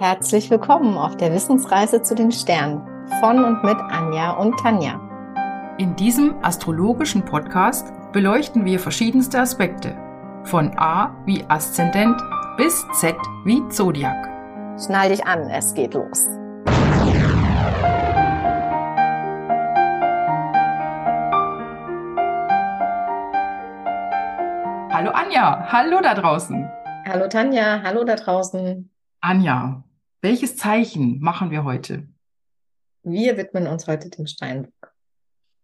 Herzlich willkommen auf der Wissensreise zu den Sternen von und mit Anja und Tanja. In diesem astrologischen Podcast beleuchten wir verschiedenste Aspekte, von A wie Aszendent bis Z wie Zodiac. Schnall dich an, es geht los. Hallo Anja, hallo da draußen. Hallo Tanja, hallo da draußen. Anja, welches Zeichen machen wir heute? Wir widmen uns heute dem Steinbock.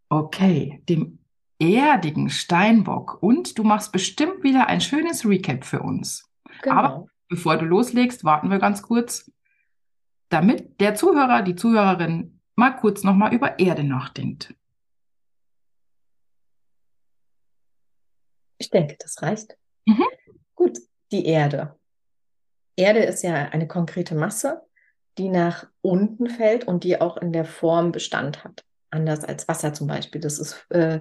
Okay, dem erdigen Steinbock. Und du machst bestimmt wieder ein schönes Recap für uns. Genau. Aber bevor du loslegst, warten wir ganz kurz, damit der Zuhörer, die Zuhörerin mal kurz nochmal über Erde nachdenkt. Ich denke, das reicht. Mhm. Gut, die Erde. Erde ist ja eine konkrete Masse, die nach unten fällt und die auch in der Form Bestand hat. Anders als Wasser zum Beispiel. Das ist, äh,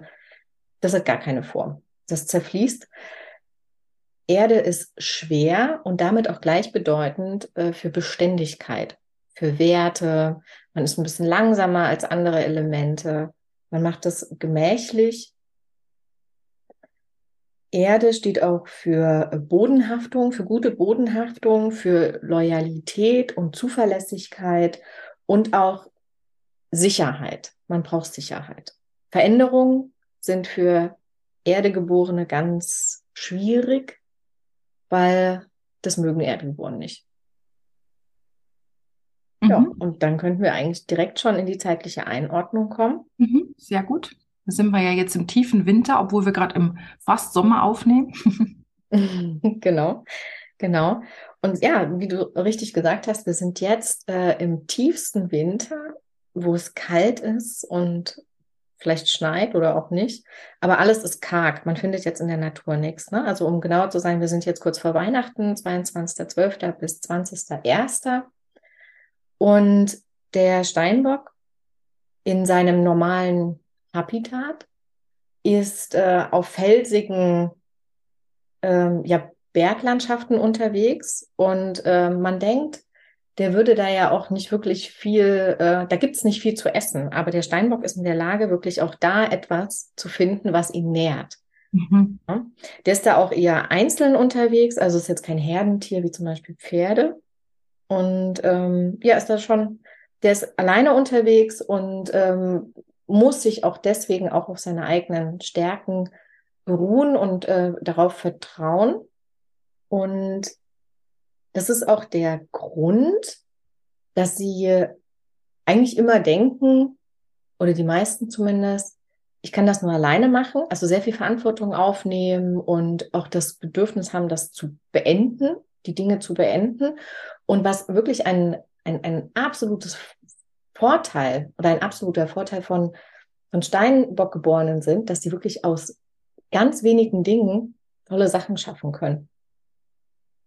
das hat gar keine Form. Das zerfließt. Erde ist schwer und damit auch gleichbedeutend äh, für Beständigkeit, für Werte. Man ist ein bisschen langsamer als andere Elemente. Man macht das gemächlich Erde steht auch für Bodenhaftung, für gute Bodenhaftung, für Loyalität und Zuverlässigkeit und auch Sicherheit. Man braucht Sicherheit. Veränderungen sind für Erdegeborene ganz schwierig, weil das mögen Erdegeborene nicht. Mhm. Ja, und dann könnten wir eigentlich direkt schon in die zeitliche Einordnung kommen. Mhm, sehr gut. Da sind wir ja jetzt im tiefen Winter, obwohl wir gerade im fast Sommer aufnehmen. genau, genau. Und ja, wie du richtig gesagt hast, wir sind jetzt äh, im tiefsten Winter, wo es kalt ist und vielleicht schneit oder auch nicht. Aber alles ist karg. Man findet jetzt in der Natur nichts. Ne? Also um genau zu sein, wir sind jetzt kurz vor Weihnachten, 22.12. bis 20.01. Und der Steinbock in seinem normalen Habitat ist äh, auf felsigen ähm, ja, Berglandschaften unterwegs und äh, man denkt, der würde da ja auch nicht wirklich viel, äh, da gibt's nicht viel zu essen, aber der Steinbock ist in der Lage, wirklich auch da etwas zu finden, was ihn nährt. Mhm. Ja? Der ist da auch eher einzeln unterwegs, also ist jetzt kein Herdentier wie zum Beispiel Pferde. Und ähm, ja, ist da schon, der ist alleine unterwegs und ähm, muss sich auch deswegen auch auf seine eigenen Stärken beruhen und äh, darauf vertrauen. Und das ist auch der Grund, dass sie eigentlich immer denken, oder die meisten zumindest, ich kann das nur alleine machen, also sehr viel Verantwortung aufnehmen und auch das Bedürfnis haben, das zu beenden, die Dinge zu beenden. Und was wirklich ein, ein, ein absolutes Vorteil oder ein absoluter Vorteil von, von Steinbockgeborenen sind, dass sie wirklich aus ganz wenigen Dingen tolle Sachen schaffen können.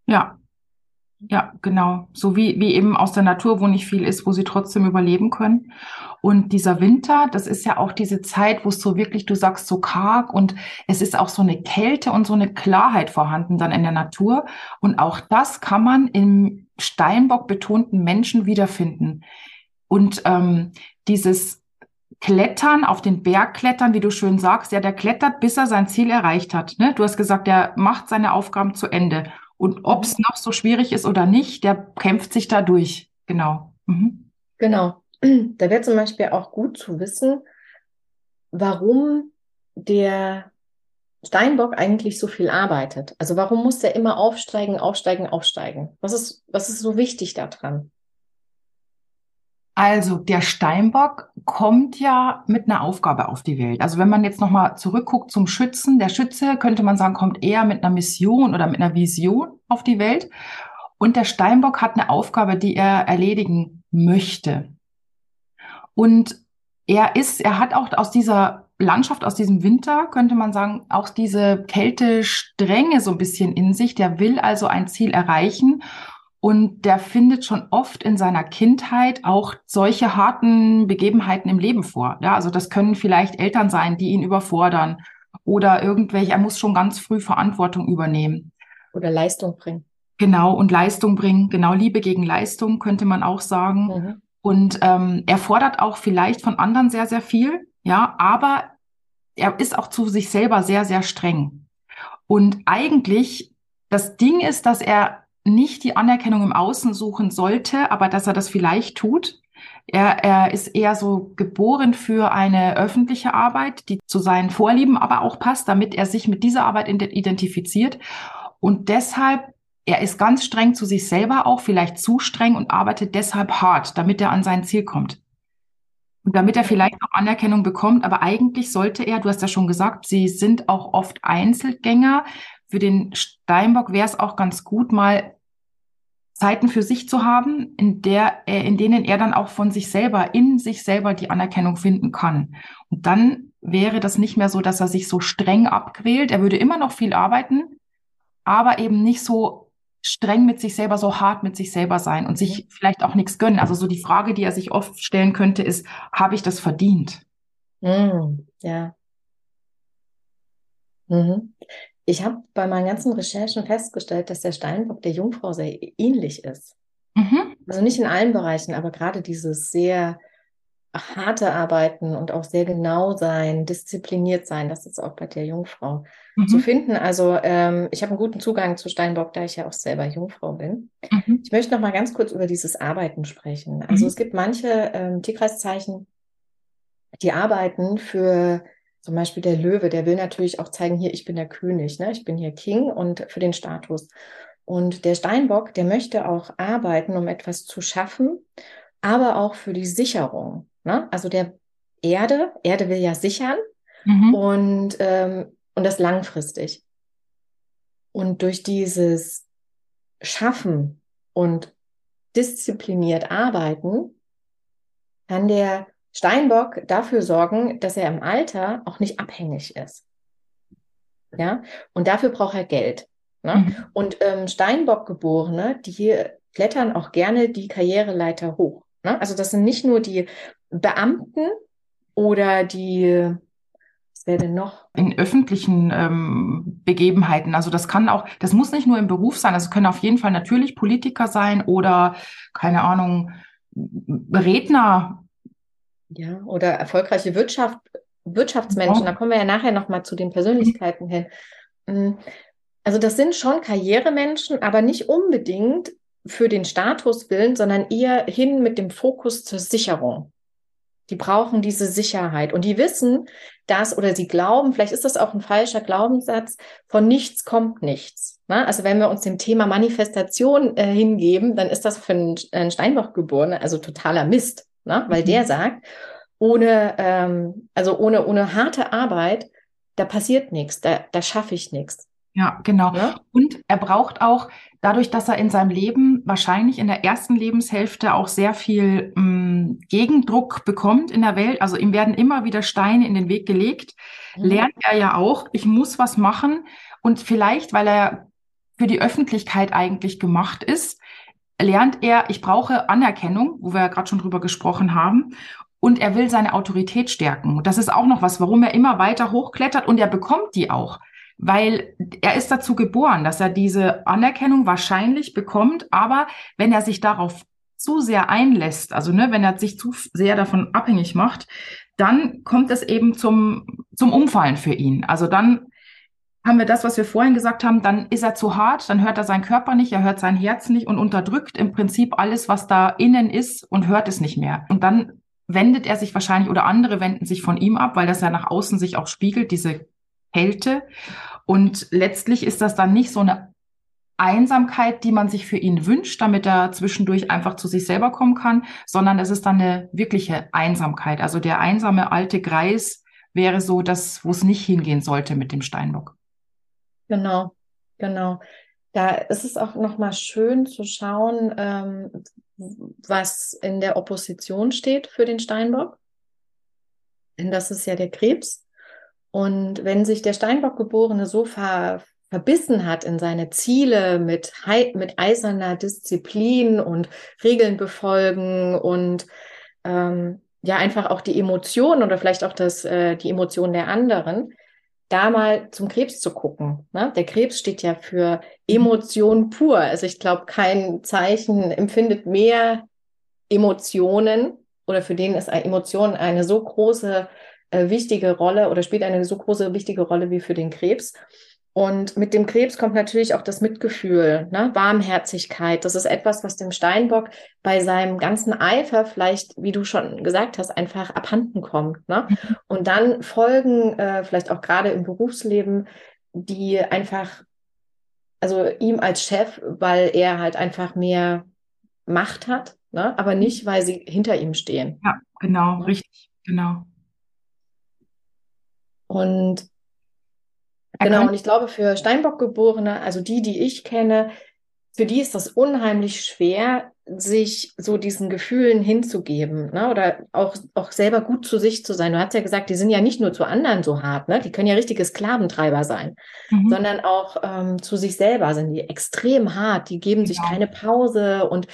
Ja, ja, genau. So wie, wie eben aus der Natur, wo nicht viel ist, wo sie trotzdem überleben können. Und dieser Winter, das ist ja auch diese Zeit, wo es so wirklich, du sagst, so karg und es ist auch so eine Kälte und so eine Klarheit vorhanden dann in der Natur. Und auch das kann man im Steinbock betonten Menschen wiederfinden. Und ähm, dieses Klettern, auf den Berg klettern, wie du schön sagst, ja, der klettert, bis er sein Ziel erreicht hat. Ne? Du hast gesagt, der macht seine Aufgaben zu Ende. Und ob es noch so schwierig ist oder nicht, der kämpft sich da durch. Genau. Mhm. Genau. Da wäre zum Beispiel auch gut zu wissen, warum der Steinbock eigentlich so viel arbeitet. Also warum muss der immer aufsteigen, aufsteigen, aufsteigen? Was ist, was ist so wichtig daran? Also der Steinbock kommt ja mit einer Aufgabe auf die Welt. Also wenn man jetzt nochmal zurückguckt zum Schützen, der Schütze könnte man sagen, kommt eher mit einer Mission oder mit einer Vision auf die Welt. Und der Steinbock hat eine Aufgabe, die er erledigen möchte. Und er ist, er hat auch aus dieser Landschaft, aus diesem Winter, könnte man sagen, auch diese Kältestrenge so ein bisschen in sich. Der will also ein Ziel erreichen und der findet schon oft in seiner Kindheit auch solche harten Begebenheiten im Leben vor. Ja, also das können vielleicht Eltern sein, die ihn überfordern oder irgendwelche, er muss schon ganz früh Verantwortung übernehmen. Oder Leistung bringen. Genau, und Leistung bringen, genau Liebe gegen Leistung, könnte man auch sagen. Mhm. Und ähm, er fordert auch vielleicht von anderen sehr, sehr viel, ja, aber er ist auch zu sich selber sehr, sehr streng. Und eigentlich, das Ding ist, dass er nicht die Anerkennung im Außen suchen sollte, aber dass er das vielleicht tut. Er, er ist eher so geboren für eine öffentliche Arbeit, die zu seinen Vorlieben aber auch passt, damit er sich mit dieser Arbeit identifiziert. Und deshalb er ist ganz streng zu sich selber auch, vielleicht zu streng und arbeitet deshalb hart, damit er an sein Ziel kommt. Und damit er vielleicht auch Anerkennung bekommt, aber eigentlich sollte er, du hast ja schon gesagt, sie sind auch oft Einzelgänger. Für den Steinbock wäre es auch ganz gut, mal Zeiten für sich zu haben, in der er, in denen er dann auch von sich selber, in sich selber die Anerkennung finden kann. Und dann wäre das nicht mehr so, dass er sich so streng abquält. Er würde immer noch viel arbeiten, aber eben nicht so streng mit sich selber, so hart mit sich selber sein und sich mhm. vielleicht auch nichts gönnen. Also so die Frage, die er sich oft stellen könnte, ist, habe ich das verdient? Mm, ja. Mhm. Ich habe bei meinen ganzen Recherchen festgestellt, dass der Steinbock der Jungfrau sehr ähnlich ist. Mhm. Also nicht in allen Bereichen, aber gerade dieses sehr harte Arbeiten und auch sehr genau sein, diszipliniert sein, das ist auch bei der Jungfrau mhm. zu finden. Also ähm, ich habe einen guten Zugang zu Steinbock, da ich ja auch selber Jungfrau bin. Mhm. Ich möchte noch mal ganz kurz über dieses Arbeiten sprechen. Also mhm. es gibt manche ähm, Tierkreiszeichen, die arbeiten für zum Beispiel der Löwe, der will natürlich auch zeigen, hier, ich bin der König, ne? ich bin hier King und für den Status. Und der Steinbock, der möchte auch arbeiten, um etwas zu schaffen, aber auch für die Sicherung. Ne? Also der Erde, Erde will ja sichern mhm. und, ähm, und das langfristig. Und durch dieses Schaffen und diszipliniert arbeiten, kann der Steinbock dafür sorgen, dass er im Alter auch nicht abhängig ist. Ja, und dafür braucht er Geld. Ne? Mhm. Und ähm, Steinbock-Geborene, die klettern auch gerne die Karriereleiter hoch. Ne? Also das sind nicht nur die Beamten oder die, was wäre denn noch? In öffentlichen ähm, Begebenheiten. Also das kann auch, das muss nicht nur im Beruf sein, also können auf jeden Fall natürlich Politiker sein oder, keine Ahnung, Redner. Ja, oder erfolgreiche Wirtschaft, Wirtschaftsmenschen. Ja. Da kommen wir ja nachher nochmal zu den Persönlichkeiten hin. Mm, also das sind schon Karrieremenschen, aber nicht unbedingt für den Status willen, sondern eher hin mit dem Fokus zur Sicherung. Die brauchen diese Sicherheit und die wissen, dass oder sie glauben, vielleicht ist das auch ein falscher Glaubenssatz, von nichts kommt nichts. Ne? Also wenn wir uns dem Thema Manifestation äh, hingeben, dann ist das für einen, einen Steinbock-Geborene also totaler Mist, ne? weil mhm. der sagt, ohne, ähm, also ohne, ohne harte Arbeit, da passiert nichts, da, da schaffe ich nichts. Ja, genau. Ja? Und er braucht auch, dadurch, dass er in seinem Leben wahrscheinlich in der ersten Lebenshälfte auch sehr viel mh, mm, Gegendruck bekommt in der Welt, also ihm werden immer wieder Steine in den Weg gelegt, mhm. lernt er ja auch, ich muss was machen. Und vielleicht, weil er für die Öffentlichkeit eigentlich gemacht ist, lernt er, ich brauche Anerkennung, wo wir ja gerade schon drüber gesprochen haben. Und er will seine Autorität stärken. Das ist auch noch was, warum er immer weiter hochklettert und er bekommt die auch weil er ist dazu geboren, dass er diese Anerkennung wahrscheinlich bekommt, aber wenn er sich darauf zu sehr einlässt, also ne, wenn er sich zu sehr davon abhängig macht, dann kommt es eben zum, zum Umfallen für ihn. Also dann haben wir das, was wir vorhin gesagt haben, dann ist er zu hart, dann hört er seinen Körper nicht, er hört sein Herz nicht und unterdrückt im Prinzip alles, was da innen ist und hört es nicht mehr. Und dann wendet er sich wahrscheinlich oder andere wenden sich von ihm ab, weil das ja nach außen sich auch spiegelt, diese Kälte. Und letztlich ist das dann nicht so eine Einsamkeit, die man sich für ihn wünscht, damit er zwischendurch einfach zu sich selber kommen kann, sondern es ist dann eine wirkliche Einsamkeit. Also der einsame alte Greis wäre so das, wo es nicht hingehen sollte mit dem Steinbock. Genau, genau. Da ist es auch nochmal schön zu schauen, ähm, was in der Opposition steht für den Steinbock. Denn das ist ja der Krebs. Und wenn sich der Steinbock-Geborene so ver, verbissen hat in seine Ziele mit, mit eiserner Disziplin und Regeln befolgen und ähm, ja einfach auch die Emotionen oder vielleicht auch das, äh, die Emotionen der anderen, da mal zum Krebs zu gucken. Ne? Der Krebs steht ja für Emotion pur. Also ich glaube, kein Zeichen empfindet mehr Emotionen oder für den ist Emotion eine so große äh, wichtige Rolle oder spielt eine so große wichtige Rolle wie für den Krebs. Und mit dem Krebs kommt natürlich auch das Mitgefühl, ne? Warmherzigkeit. Das ist etwas, was dem Steinbock bei seinem ganzen Eifer vielleicht, wie du schon gesagt hast, einfach abhanden kommt. Ne? Mhm. Und dann folgen äh, vielleicht auch gerade im Berufsleben, die einfach, also ihm als Chef, weil er halt einfach mehr Macht hat, ne? aber nicht, weil sie hinter ihm stehen. Ja, genau, ne? richtig, genau. Und genau, und ich glaube, für Steinbock-Geborene, also die, die ich kenne, für die ist das unheimlich schwer, sich so diesen Gefühlen hinzugeben, ne? Oder auch, auch selber gut zu sich zu sein. Du hast ja gesagt, die sind ja nicht nur zu anderen so hart, ne? Die können ja richtige Sklaventreiber sein, mhm. sondern auch ähm, zu sich selber sind die extrem hart. Die geben genau. sich keine Pause und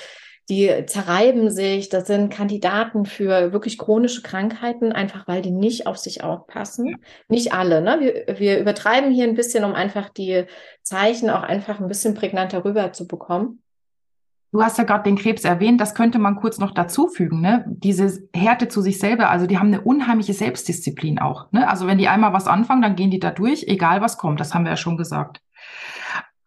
die zerreiben sich. Das sind Kandidaten für wirklich chronische Krankheiten, einfach weil die nicht auf sich aufpassen. Nicht alle. Ne? Wir, wir übertreiben hier ein bisschen, um einfach die Zeichen auch einfach ein bisschen prägnanter rüber zu bekommen. Du hast ja gerade den Krebs erwähnt, das könnte man kurz noch dazufügen, ne? Diese Härte zu sich selber, also die haben eine unheimliche Selbstdisziplin auch. Ne? Also wenn die einmal was anfangen, dann gehen die da durch, egal was kommt, das haben wir ja schon gesagt.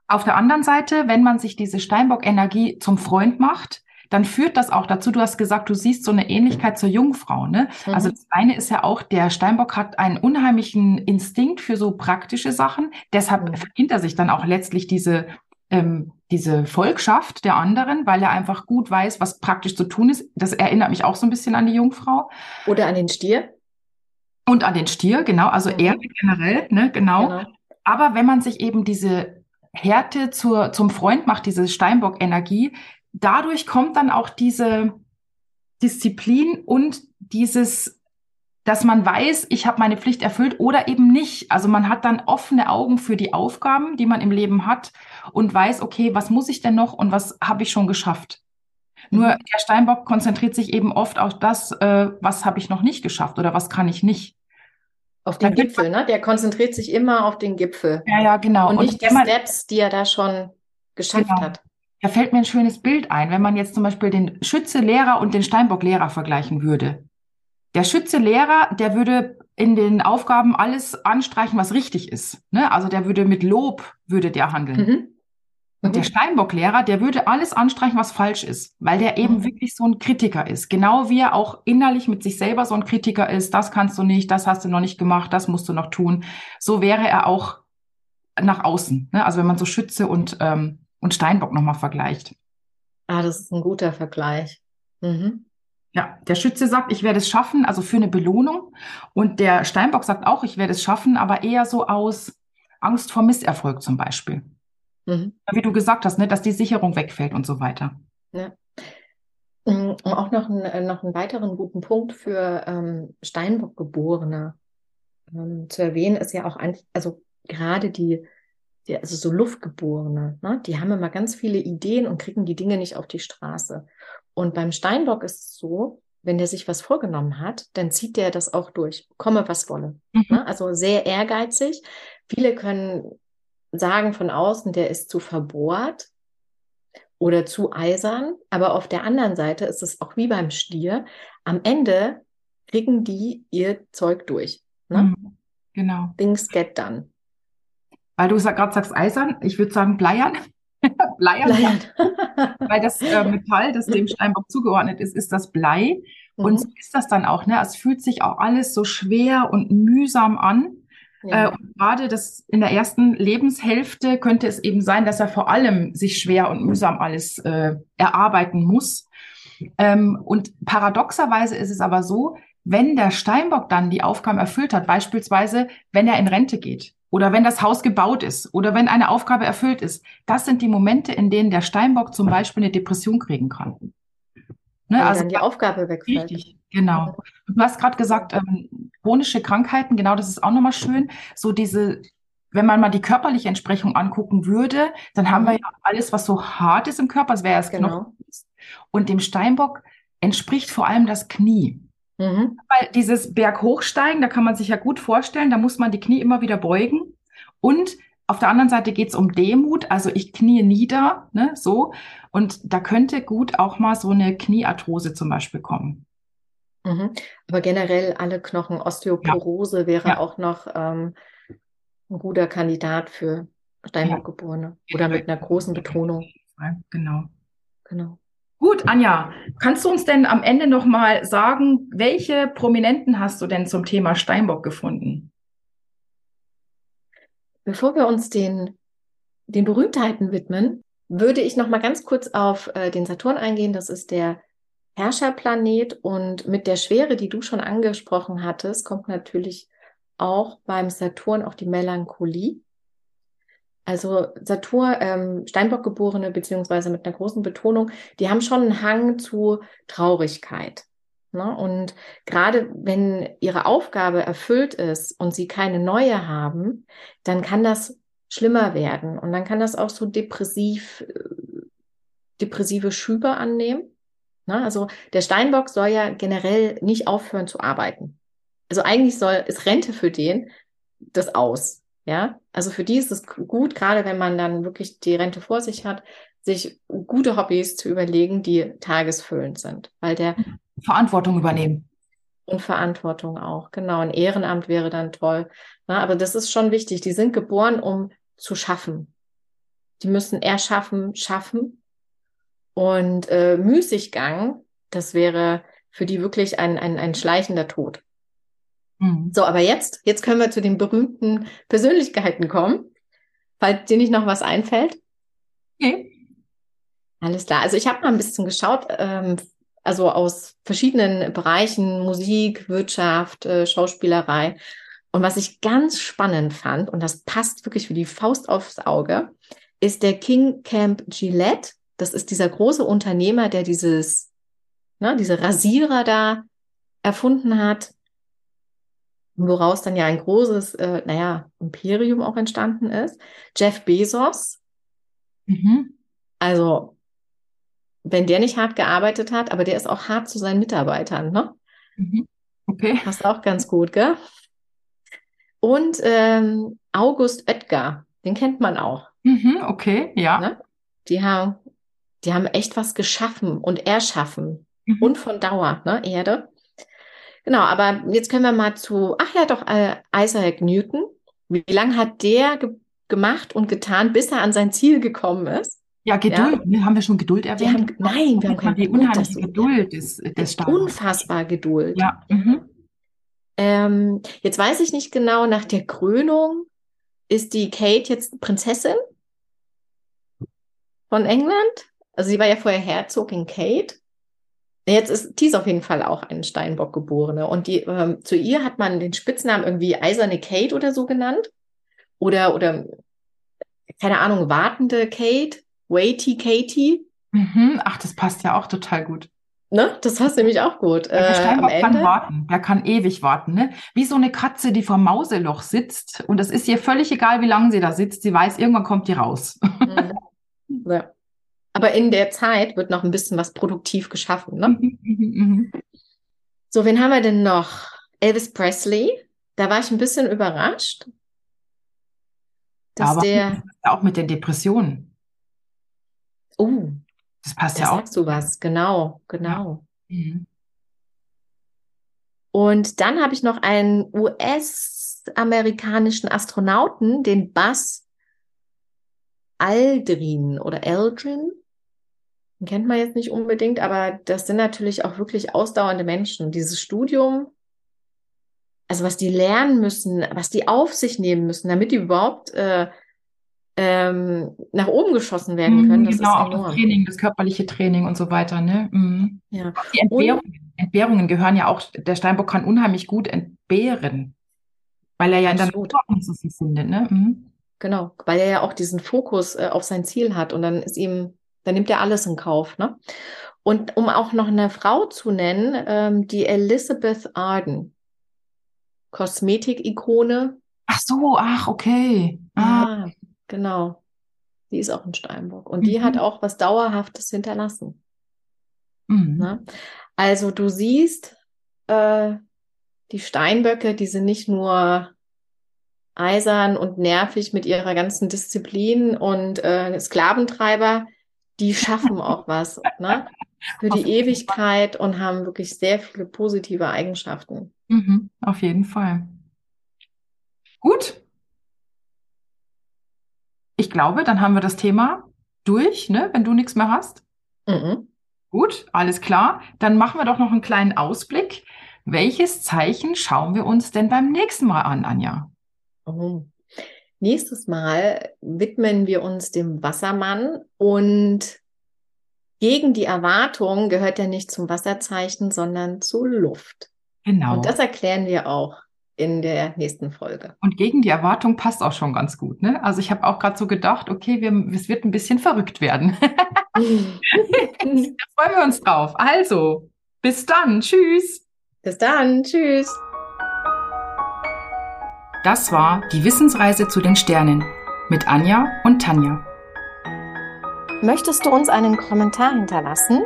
Auf der anderen Seite, wenn man sich diese Steinbock-Energie zum Freund macht, dann führt das auch dazu, du hast gesagt, du siehst so eine Ähnlichkeit zur Jungfrau. Ne? Mhm. Also das eine ist ja auch, der Steinbock hat einen unheimlichen Instinkt für so praktische Sachen. Deshalb mhm. hinter sich dann auch letztlich diese, ähm, diese Volkschaft der anderen, weil er einfach gut weiß, was praktisch zu tun ist. Das erinnert mich auch so ein bisschen an die Jungfrau. Oder an den Stier. Und an den Stier, genau. Also mhm. Erde generell, ne? genau. genau. Aber wenn man sich eben diese Härte zur, zum Freund macht, diese Steinbock-Energie, dadurch kommt dann auch diese Disziplin und dieses, dass man weiß, ich habe meine Pflicht erfüllt oder eben nicht. Also man hat dann offene Augen für die Aufgaben, die man im Leben hat und weiß, okay, was muss ich denn noch und was habe ich schon geschafft. Nur mhm. der Steinbock konzentriert sich eben oft auf das, äh, was habe ich noch nicht geschafft oder was kann ich nicht. Auf den da Gipfel, ne? Der konzentriert sich immer auf den Gipfel. Ja, ja, genau. Und, und nicht die Steps, die er da schon geschafft genau. hat. Da fällt mir ein schönes Bild ein, wenn man jetzt zum Beispiel den Schütze-Lehrer und den Steinbock-Lehrer vergleichen würde. Der Schütze-Lehrer, der würde in den Aufgaben alles anstreichen, was richtig ist. Ne? Also der würde mit Lob, würde der handeln. Mhm. Und der mhm. Steinbock-Lehrer, der würde alles anstreichen, was falsch ist, weil der eben mhm. wirklich so ein Kritiker ist. Genau wie er auch innerlich mit sich selber so ein Kritiker ist. Das kannst du nicht, das hast du noch nicht gemacht, das musst du noch tun. So wäre er auch nach außen. Ne? Also wenn man so Schütze und ähm, und Steinbock nochmal vergleicht. Ah, das ist ein guter Vergleich. Mhm. Ja, der Schütze sagt, ich werde es schaffen, also für eine Belohnung. Und der Steinbock sagt auch, ich werde es schaffen, aber eher so aus Angst vor Misserfolg zum Beispiel. Mhm. Wie du gesagt hast, ne, dass die Sicherung wegfällt und so weiter. Ja. Um auch noch, ein, äh, noch einen weiteren guten Punkt für ähm, Steinbock-Geborene ähm, zu erwähnen, ist ja auch ein, also gerade die die, also so Luftgeborene, ne? die haben immer ganz viele Ideen und kriegen die Dinge nicht auf die Straße. Und beim Steinbock ist es so, wenn der sich was vorgenommen hat, dann zieht der das auch durch, komme was wolle. Mhm. Ne? Also sehr ehrgeizig. Viele können sagen von außen, der ist zu verbohrt oder zu eisern, aber auf der anderen Seite ist es auch wie beim Stier. Am Ende kriegen die ihr Zeug durch. Ne? Mhm. Genau. Things get done weil du gerade sagst eisern, ich würde sagen bleiern. bleiern. bleiern. weil das äh, Metall, das dem Steinbock zugeordnet ist, ist das Blei. Mhm. Und so ist das dann auch. Ne? Es fühlt sich auch alles so schwer und mühsam an. Ja. Äh, und gerade das in der ersten Lebenshälfte könnte es eben sein, dass er vor allem sich schwer und mühsam alles äh, erarbeiten muss. Ähm, und paradoxerweise ist es aber so, wenn der Steinbock dann die Aufgaben erfüllt hat, beispielsweise wenn er in Rente geht, oder wenn das Haus gebaut ist oder wenn eine Aufgabe erfüllt ist. Das sind die Momente, in denen der Steinbock zum Beispiel eine Depression kriegen kann. Ne? also die Aufgabe wegfällt. Richtig, genau. Du hast gerade gesagt, ähm, chronische Krankheiten, genau, das ist auch nochmal schön. So diese, wenn man mal die körperliche Entsprechung angucken würde, dann haben wir mhm. ja alles, was so hart ist im Körper, das wäre ja das genau. Knochen. Und dem Steinbock entspricht vor allem das Knie. Mhm. Weil dieses Berghochsteigen, da kann man sich ja gut vorstellen, da muss man die Knie immer wieder beugen. Und auf der anderen Seite geht es um Demut, also ich knie nieder, ne, so. Und da könnte gut auch mal so eine Kniearthrose zum Beispiel kommen. Mhm. Aber generell alle Knochen, Osteoporose ja. wäre ja. auch noch ähm, ein guter Kandidat für Steinbockgeborene ja. oder mit einer großen Betonung. Genau. Genau. Gut, Anja, kannst du uns denn am Ende noch mal sagen, welche Prominenten hast du denn zum Thema Steinbock gefunden? Bevor wir uns den, den Berühmtheiten widmen, würde ich noch mal ganz kurz auf äh, den Saturn eingehen. Das ist der Herrscherplanet und mit der Schwere, die du schon angesprochen hattest, kommt natürlich auch beim Saturn auch die Melancholie. Also Saturn, ähm, Steinbockgeborene, beziehungsweise mit einer großen Betonung, die haben schon einen Hang zu Traurigkeit. Ne? Und gerade wenn ihre Aufgabe erfüllt ist und sie keine neue haben, dann kann das schlimmer werden. Und dann kann das auch so depressiv, äh, depressive Schübe annehmen. Ne? Also der Steinbock soll ja generell nicht aufhören zu arbeiten. Also eigentlich soll, ist Rente für den das aus. Ja, also für die ist es gut, gerade wenn man dann wirklich die Rente vor sich hat, sich gute Hobbys zu überlegen, die tagesfüllend sind, weil der Verantwortung übernehmen. Und Verantwortung auch, genau. Ein Ehrenamt wäre dann toll. Na, aber das ist schon wichtig. Die sind geboren, um zu schaffen. Die müssen erschaffen, schaffen. Und äh, Müßiggang, das wäre für die wirklich ein, ein, ein schleichender Tod. Mhm. So, aber jetzt, jetzt können wir zu den berühmten Persönlichkeiten kommen. Falls dir nicht noch was einfällt. Okay. Alles klar. Also ich habe mal ein bisschen geschaut, ähm, also aus verschiedenen Bereichen, Musik, Wirtschaft, äh, Schauspielerei. Und was ich ganz spannend fand, und das passt wirklich wie die Faust aufs Auge, ist der King Camp Gillette. Das ist dieser große Unternehmer, der dieses, ne, diese Rasierer da erfunden hat woraus dann ja ein großes, äh, naja, Imperium auch entstanden ist. Jeff Bezos. Mhm. Also, wenn der nicht hart gearbeitet hat, aber der ist auch hart zu seinen Mitarbeitern, ne? Mhm. Okay. Passt auch ganz gut, gell? Und ähm, August Oetker, den kennt man auch. Mhm, okay, ja. Ne? Die haben, die haben echt was geschaffen und erschaffen. Mhm. Und von Dauer, ne, Erde. Genau, aber jetzt können wir mal zu, ach ja, doch, äh, Isaac Newton. Wie lange hat der ge gemacht und getan, bis er an sein Ziel gekommen ist? Ja, Geduld. Ja. Haben wir schon Geduld erwähnt? Haben, nein, wir haben keine die unheimliche Geduld des, des Staates. Unfassbar Geduld. Ja. Mhm. Ähm, jetzt weiß ich nicht genau, nach der Krönung ist die Kate jetzt Prinzessin von England? Also sie war ja vorher Herzogin Kate. Jetzt ist Thies auf jeden Fall auch ein Steinbock-Geborene. Und die, ähm, zu ihr hat man den Spitznamen irgendwie Eiserne Kate oder so genannt. Oder, oder, keine Ahnung, wartende Kate, Waity Katie. Mhm. Ach, das passt ja auch total gut. Ne? Das passt nämlich auch gut. Der äh, Steinbock kann warten. Der kann ewig warten. Ne? Wie so eine Katze, die vor Mauseloch sitzt. Und es ist ihr völlig egal, wie lange sie da sitzt. Sie weiß, irgendwann kommt die raus. Mhm. Ja. Aber in der Zeit wird noch ein bisschen was produktiv geschaffen. Ne? Mhm, mhm, mhm. so, wen haben wir denn noch? Elvis Presley. Da war ich ein bisschen überrascht. Dass Aber der auch mit den Depressionen. Oh, das passt ja auch. Sagst du was? Genau, genau. Ja. Mhm. Und dann habe ich noch einen US-amerikanischen Astronauten, den Buzz Aldrin oder Aldrin kennt man jetzt nicht unbedingt, aber das sind natürlich auch wirklich ausdauernde Menschen. Dieses Studium, also was die lernen müssen, was die auf sich nehmen müssen, damit die überhaupt äh, ähm, nach oben geschossen werden mhm, können. Das genau, auch das Training, das körperliche Training und so weiter. Ne? Mhm. Ja. Die Entbehrungen, Entbehrungen gehören ja auch, der Steinbock kann unheimlich gut entbehren, weil er ja in der Natur nicht so viel findet. Ne? Mhm. Genau, weil er ja auch diesen Fokus äh, auf sein Ziel hat und dann ist ihm da nimmt er alles in Kauf. Ne? Und um auch noch eine Frau zu nennen, ähm, die Elizabeth Arden, Kosmetik-Ikone. Ach so, ach, okay. Ah. Ja, genau. Die ist auch in Steinbock. Und mhm. die hat auch was Dauerhaftes hinterlassen. Mhm. Ne? Also du siehst, äh, die Steinböcke, die sind nicht nur eisern und nervig mit ihrer ganzen Disziplin und äh, Sklaventreiber, die schaffen auch was ne? für die Ewigkeit und haben wirklich sehr viele positive Eigenschaften. Mhm, auf jeden Fall. Gut. Ich glaube, dann haben wir das Thema durch, ne? wenn du nichts mehr hast. Mhm. Gut, alles klar. Dann machen wir doch noch einen kleinen Ausblick. Welches Zeichen schauen wir uns denn beim nächsten Mal an, Anja? Oh. Nächstes Mal widmen wir uns dem Wassermann und gegen die Erwartung gehört er nicht zum Wasserzeichen, sondern zur Luft. Genau. Und das erklären wir auch in der nächsten Folge. Und gegen die Erwartung passt auch schon ganz gut. Ne? Also ich habe auch gerade so gedacht, okay, wir, es wird ein bisschen verrückt werden. da freuen wir uns drauf. Also, bis dann. Tschüss. Bis dann. Tschüss. Das war die Wissensreise zu den Sternen mit Anja und Tanja. Möchtest du uns einen Kommentar hinterlassen?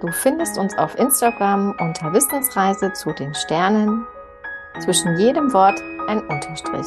Du findest uns auf Instagram unter Wissensreise zu den Sternen. Zwischen jedem Wort ein Unterstrich.